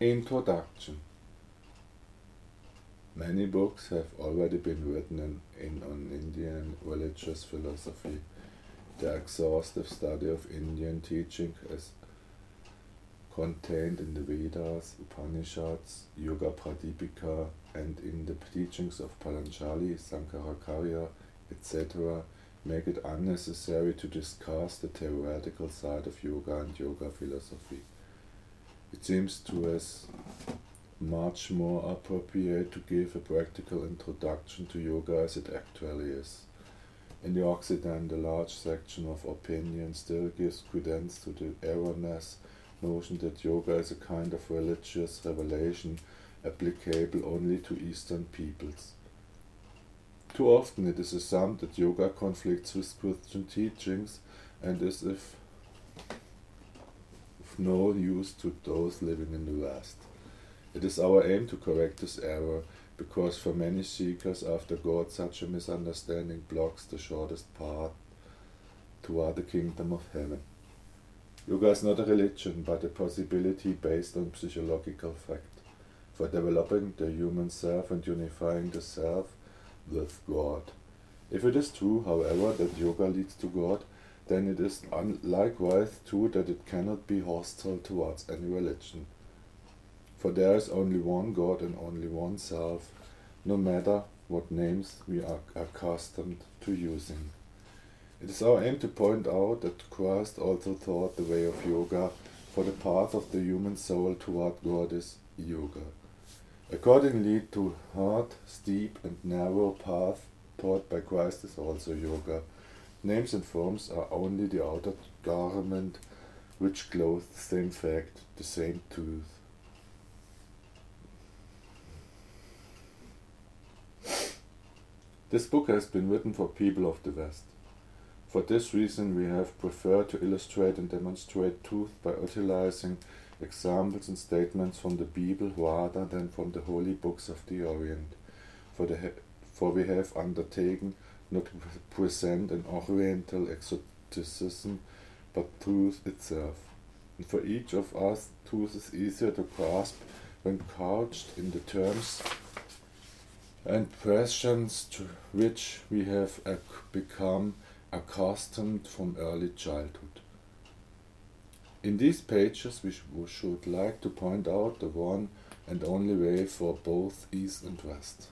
Introduction Many books have already been written in, on Indian religious philosophy. The exhaustive study of Indian teaching is contained in the Vedas, Upanishads, Yoga Pradipika, and in the teachings of Patanjali, Sankaracharya, etc., make it unnecessary to discuss the theoretical side of yoga and yoga philosophy. It seems to us much more appropriate to give a practical introduction to yoga as it actually is. In the Occident, a large section of opinion still gives credence to the erroneous notion that yoga is a kind of religious revelation applicable only to Eastern peoples. Too often it is assumed that yoga conflicts with Christian teachings and is if no use to those living in the West. It is our aim to correct this error, because for many seekers after God such a misunderstanding blocks the shortest path toward the kingdom of heaven. Yoga is not a religion, but a possibility based on psychological fact for developing the human self and unifying the self with God. If it is true, however, that yoga leads to God, then it is likewise true that it cannot be hostile towards any religion. For there is only one God and only one self, no matter what names we are accustomed to using. It is our aim to point out that Christ also taught the way of yoga, for the path of the human soul toward God is yoga. Accordingly to hard, steep, and narrow path taught by Christ is also yoga. Names and forms are only the outer garment which clothes the same fact, the same truth. This book has been written for people of the West. For this reason, we have preferred to illustrate and demonstrate truth by utilizing examples and statements from the Bible rather than from the holy books of the Orient. For, the, for we have undertaken not present an Oriental exoticism, but truth itself. And for each of us, truth is easier to grasp when couched in the terms and questions to which we have become accustomed from early childhood. In these pages, we should like to point out the one and only way for both East and West.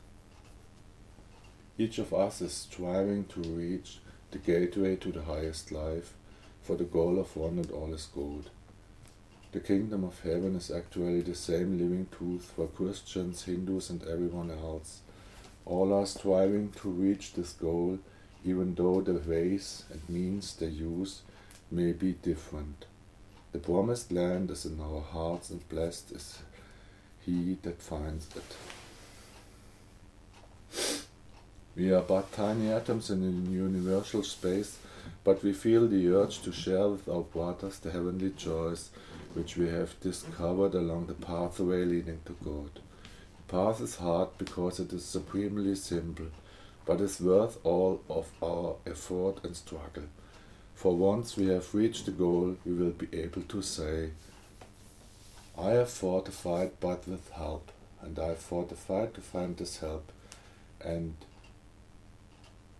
Each of us is striving to reach the gateway to the highest life, for the goal of one and all is good. The kingdom of heaven is actually the same living truth for Christians, Hindus, and everyone else all are striving to reach this goal, even though the ways and means they use may be different. The promised land is in our hearts, and blessed is he that finds it. We are but tiny atoms in a universal space, but we feel the urge to share with our brothers the heavenly joys which we have discovered along the pathway leading to God The path is hard because it is supremely simple, but is worth all of our effort and struggle. For once we have reached the goal, we will be able to say, I have fortified but with help, and I have fortified to find this help, and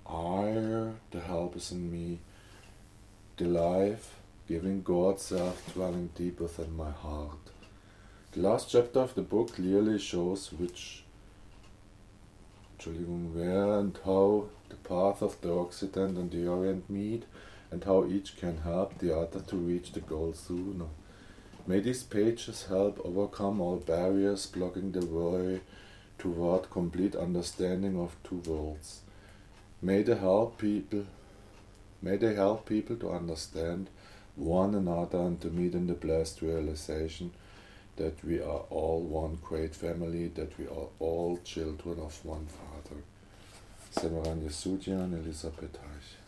I, the help is in me, the life, giving God self dwelling deep within my heart. The last chapter of the book clearly shows which, where and how the path of the Occident and the Orient meet, and how each can help the other to reach the goal sooner. May these pages help overcome all barriers blocking the way toward complete understanding of two worlds. May they help people may they help people to understand one another and to meet in the blessed realization that we are all one great family, that we are all children of one Father. Selvarajan Yesudian Elisabeth Haich.